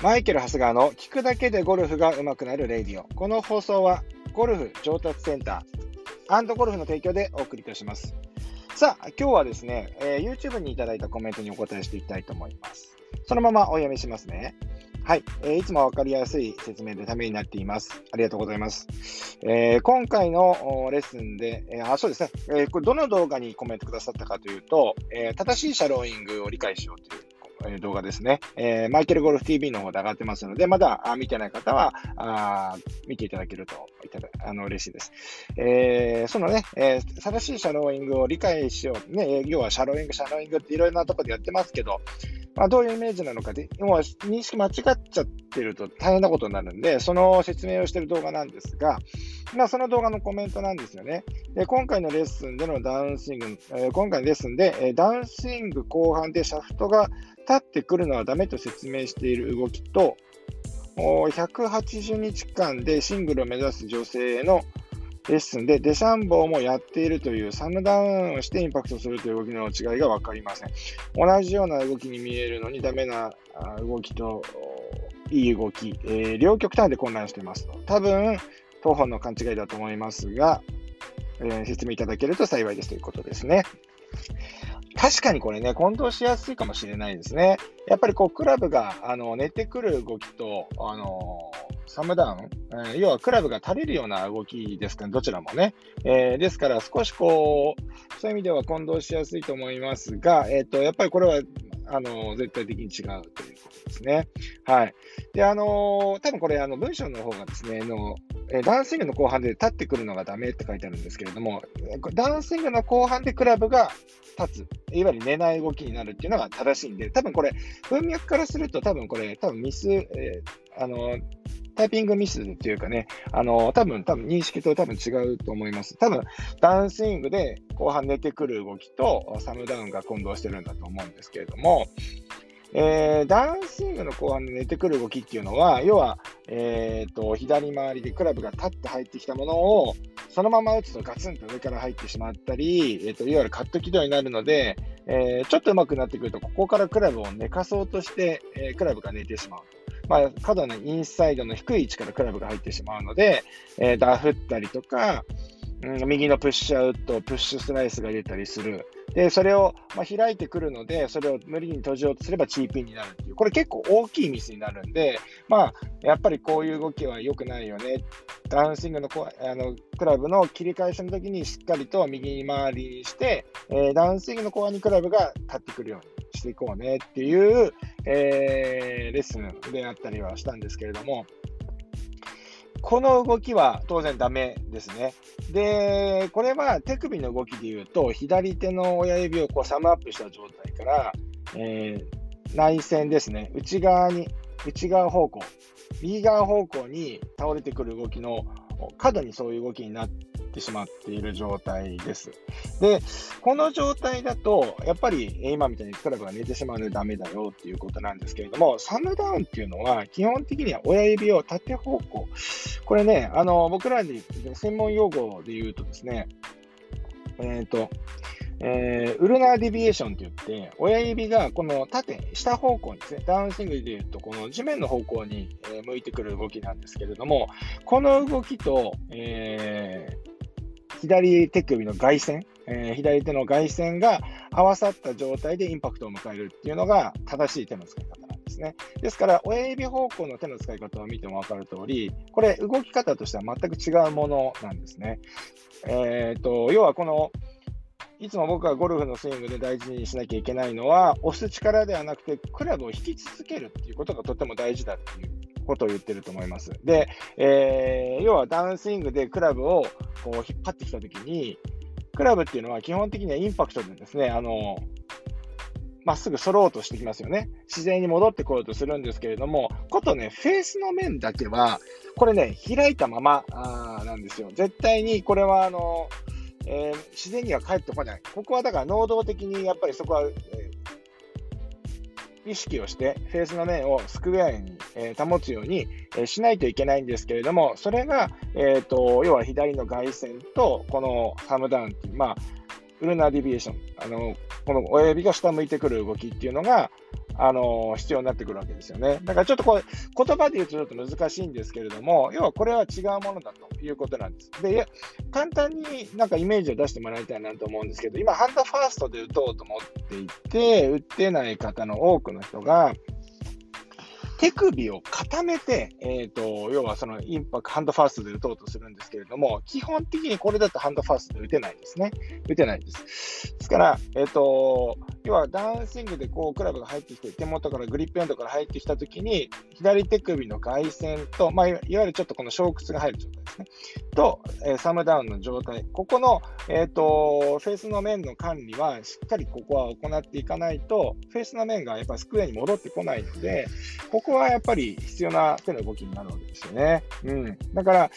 マイケル・ハスガーの聞くだけでゴルフが上手くなるレディオ。この放送はゴルフ上達センターゴルフの提供でお送りいたします。さあ、今日はですね、えー、YouTube にいただいたコメントにお答えしていきたいと思います。そのままお読みしますね。はい、えー、いつもわかりやすい説明でためになっています。ありがとうございます。えー、今回のレッスンで、えー、あ、そうですね、えー、これどの動画にコメントくださったかというと、えー、正しいシャローイングを理解しようという動画ですね、えー、マイケルゴルフ TV の方で上がってますので、まだあ見てない方はあ見ていただけるといただあの嬉しいです。えー、そのね、えー、正しいシャローイングを理解しよう。ね、要はシャローイング、シャローイングっていろいろなところでやってますけど、まあ、どういうイメージなのかで、もう認識間違っちゃってると大変なことになるんで、その説明をしている動画なんですが、まあ、その動画のコメントなんですよね。で今回のレッスンでのダウンスイング、えー、今回のレッスンで、えー、ダウンスイング後半でシャフトが立ってくるのはダメと説明している動きと、180日間でシングルを目指す女性のレッスンでデシャンボーもやっているというサムダウンしてインパクトするという動きの違いが分かりません。同じような動きに見えるのにダメな動きといい動き、えー、両極端で混乱していますと。多分、当方の勘違いだと思いますが、えー、説明いただけると幸いですということですね。確かにこれね、混同しやすいかもしれないですね。やっぱりこう、クラブがあの寝てくる動きと、あのサムダウン、えー、要はクラブが垂れるような動きですかね、どちらもね。えー、ですから少しこう、そういう意味では混同しやすいと思いますが、えっ、ー、と、やっぱりこれは、あの絶対的に違うということですね。はい。で、あの多分これ、あの文章の方がですね、のえダンスイングの後半で立ってくるのがダメって書いてあるんですけれども、ダンスイングの後半でクラブが立つ、いわゆる寝ない動きになるっていうのが正しいんで、多分これ、文脈からすると多分これ、多分ミス、えー、あの、タイピングミスっていうかね、あの、多分、多分認識と多分違うと思います。多分、ダンスイングで後半寝てくる動きとサムダウンが混同してるんだと思うんですけれども、えー、ダウンスイングの後半で寝てくる動きっていうのは、要は、えーと、左回りでクラブが立って入ってきたものを、そのまま打つとガツンと上から入ってしまったり、えーと、いわゆるカット軌道になるので、えー、ちょっと上手くなってくると、ここからクラブを寝かそうとして、えー、クラブが寝てしまう。まあ、角のインサイドの低い位置からクラブが入ってしまうので、えー、ダフったりとか、うん、右のプッシュアウト、プッシュスライスが出たりする。で、それを、ま、開いてくるので、それを無理に閉じようとすればチーピンになるっていう、これ結構大きいミスになるんで、まあ、やっぱりこういう動きは良くないよね。ダウンスイングのこあのクラブの切り返しの時にしっかりと右に回りにして、えー、ダウンスイングの後半にクラブが立ってくるようにしていこうねっていう、えー、レッスンであったりはしたんですけれども、この動きは当然ダメですね。で、これは手首の動きで言うと、左手の親指をこうサムアップした状態から、えー、内線ですね、内側に、内側方向、右側方向に倒れてくる動きの角にそういう動きになってしまっている状態です。で、この状態だと、やっぱり今みたいにクラブが寝てしまうのでダメだよっていうことなんですけれども、サムダウンっていうのは基本的には親指を縦方向。これね、あの、僕らに専門用語で言うとですね、えっ、ー、と、えー、ウルナーディビエーションって言って、親指がこの縦、下方向にですね、ダウンスイングで言うと、この地面の方向に、向いてくる動きなんですけれども、この動きと、えー、左手首の外旋、えー、左手の外旋が合わさった状態でインパクトを迎えるっていうのが正しい手の使い方なんですね。ですから、親指方向の手の使い方を見ても分かる通り、これ、動き方としては全く違うものなんですね。えーと要はこのいつも僕はゴルフのスイングで大事にしなきゃいけないのは、押す力ではなくて、クラブを引き続けるっていうことがとても大事だっていうことを言ってると思います。で、えー、要はダウンスイングでクラブをこう引っ張ってきたときに、クラブっていうのは基本的にはインパクトでですね、あの、まっすぐ揃おうとしてきますよね。自然に戻ってこようとするんですけれども、ことね、フェースの面だけは、これね、開いたままあなんですよ。絶対にこれは、あの、えー、自然には帰ってこない。ここはだから能動的にやっぱりそこは、えー、意識をして、フェースの面をスクエアに、え、保つように、えしないといけないんですけれども、それが、えーと、要は左の外線と、このサムダウンっていう、まあ、ウルナーディビエーション、あのこの親指が下向いてくる動きっていうのが、あの必要になってくるわけですよね。だからちょっとこう、言葉で言うとちょっと難しいんですけれども、要はこれは違うものだということなんです。で、簡単になんかイメージを出してもらいたいなと思うんですけど、今、ハンドファーストで打とうと思っていて、打ってない方の多くの人が、手首を固めて、えっ、ー、と、要はそのインパクト、ハンドファーストで打とうとするんですけれども、基本的にこれだとハンドファーストで打てないんですね。打てないんです。ですから、えっ、ー、と、要はダウンスイングでこうクラブが入ってきて、手元からグリップエンドから入ってきたときに、左手首の外旋と、まあ、いわゆるちょっとこの小屈が入る状態ですね。と、えー、サムダウンの状態。ここの、えっ、と、フェースの面の管理は、しっかりここは行っていかないと、フェースの面がやっぱスクエアに戻ってこないので、ここはやっぱり必要な手の動きになるわけですよね。うん。だから、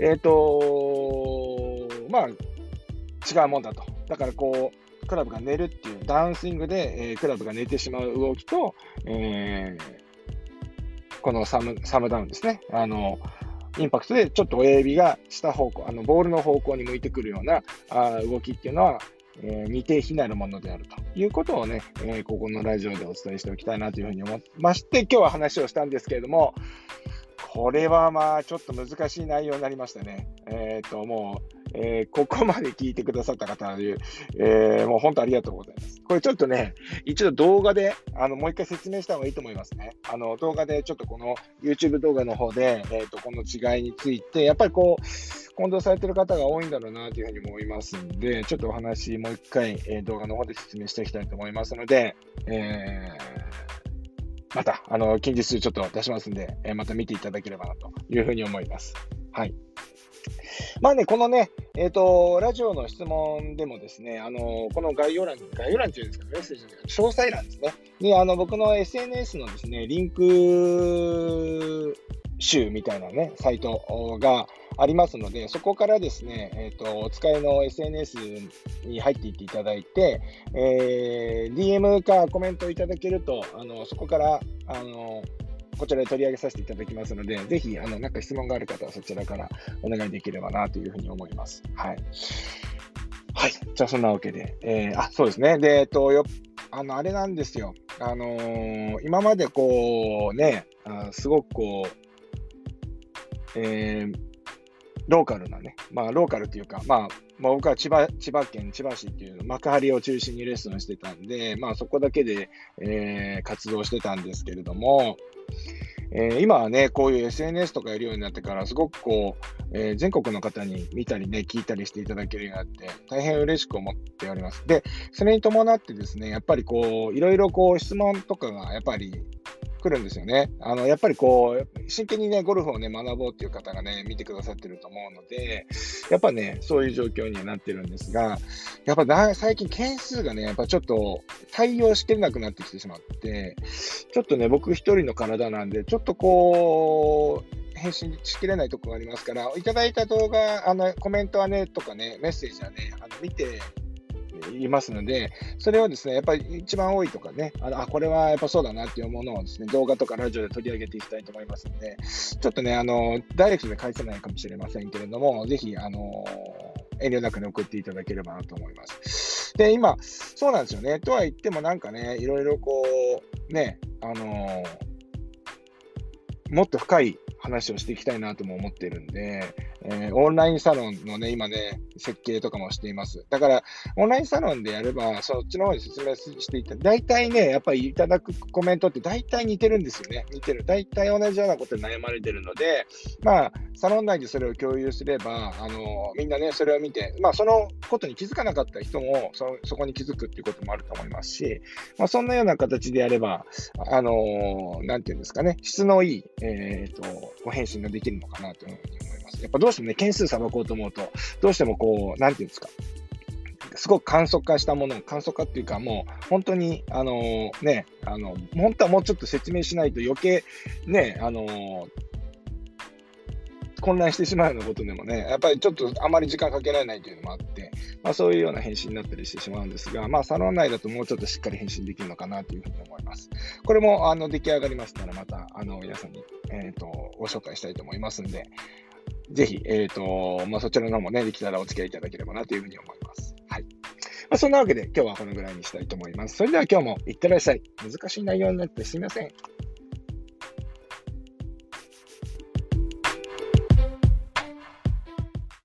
えっ、ー、とまあ、違うもんだと。だからこう、クラブが寝るっていう、ダウンスイングで、えー、クラブが寝てしまう動きと、えー、このサムサムダウンですね。あの、インパクトでちょっと親指が下方向、あのボールの方向に向いてくるようなあ動きっていうのは、えー、似て非なるものであるということをね、えー、ここのラジオでお伝えしておきたいなというふうに思いまして、今日は話をしたんですけれども、これはまあちょっと難しい内容になりましたね。えっ、ー、と、もう、えー、ここまで聞いてくださった方、えー、もう本当ありがとうございます。これちょっとね、一度動画で、あの、もう一回説明した方がいいと思いますね。あの、動画でちょっとこの YouTube 動画の方で、えっ、ー、と、この違いについて、やっぱりこう、混同されてる方が多いんだろうなというふうに思いますんで、ちょっとお話もう一回、え、動画の方で説明していきたいと思いますので、え、また、あの、近日ちょっと出しますんで、え、また見ていただければなというふうに思います。はい。まあね、このね、えっ、ー、と、ラジオの質問でもですね、あの、この概要欄、概要欄っていうんですか、メッセージの詳細欄ですね。に、あの、僕の SNS のですね、リンク集みたいなね、サイトがありますので、そこからですね、えっ、ー、と、お使いの SNS に入っていっていただいて、えー、DM かコメントいただけると、あの、そこから、あの、こちらで取り上げさせていただきますので、ぜひ、あの、なんか質問がある方はそちらからお願いできればなというふうに思います。はい。はい。じゃあ、そんなわけで、えー、あ、そうですね。で、えっと、よ、あの、あれなんですよ。あのー、今までこう、ね、あすごくこう、えー、ローカルなね、まあ、ローカルっていうか、まあ、まあ、僕は千葉千葉県千葉市っていう幕張を中心にレッスンしてたんで、まあ、そこだけで、えー、活動してたんですけれども、えー、今はね、こういう SNS とかやるようになってから、すごくこう、えー、全国の方に見たりね、聞いたりしていただけるようになって、大変嬉しく思っております。で、それに伴ってですね、やっぱりこう、いろいろこう、質問とかが、やっぱり、来るんですよね。あの、やっぱりこう、真剣にね、ゴルフをね、学ぼうっていう方がね、見てくださってると思うので、やっぱね、そういう状況にはなってるんですが、やっぱだ最近件数がね、やっぱちょっと対応しきれなくなってきてしまって、ちょっとね、僕一人の体なんで、ちょっとこう、返信しきれないところがありますから、いただいた動画、あの、コメントはね、とかね、メッセージはね、あの見て、いますので、それをですね、やっぱり一番多いとかね、あのあ、これはやっぱそうだなっていうものをですね、動画とかラジオで取り上げていきたいと思いますので、ちょっとね、あの、ダイレクトで返せないかもしれませんけれども、ぜひ、あの、遠慮なくね、送っていただければなと思います。で、今、そうなんですよね。とは言ってもなんかね、いろいろこう、ね、あのもっと深い話をしていきたいなとも思ってるんで、えー、オンラインサロンのね、今ね、設計とかもしています。だから、オンラインサロンでやれば、そっちの方に説明していた大体ね、やっぱりいただくコメントって大体似てるんですよね。似てる。大体同じようなことに悩まれてるので、まあ、サロン内でそれを共有すれば、あの、みんなね、それを見て、まあ、そのことに気づかなかった人も、そそこに気づくっていうこともあると思いますし、まあ、そんなような形でやれば、あの、なんていうんですかね、質のいい、えっ、ー、と、ご返信ができるのかなというふうに思います。やっぱどうしてもね、件数さばこうと思うと、どうしてもこう、なんていうんですか、すごく簡素化したもの、簡素化っていうか、もう本当に、あのね、あの、本当はもうちょっと説明しないと余計、ね、あの混乱してしまうようなことでもね、やっぱりちょっとあまり時間かけられないというのもあって、まあ、そういうような返信になったりしてしまうんですが、まあ、サロン内だともうちょっとしっかり返信できるのかなというふうに思います。これもあの出来上がりましたら、またあの皆さんに、えーと、ご紹介したいと思いますんで、ぜひ、えーとまあ、そちらの方もね、できたらお付き合いいただければなというふうに思います。はい。まあ、そんなわけで今日はこのぐらいにしたいと思います。それでは今日もいってらっしゃい。難しい内容になってすみません。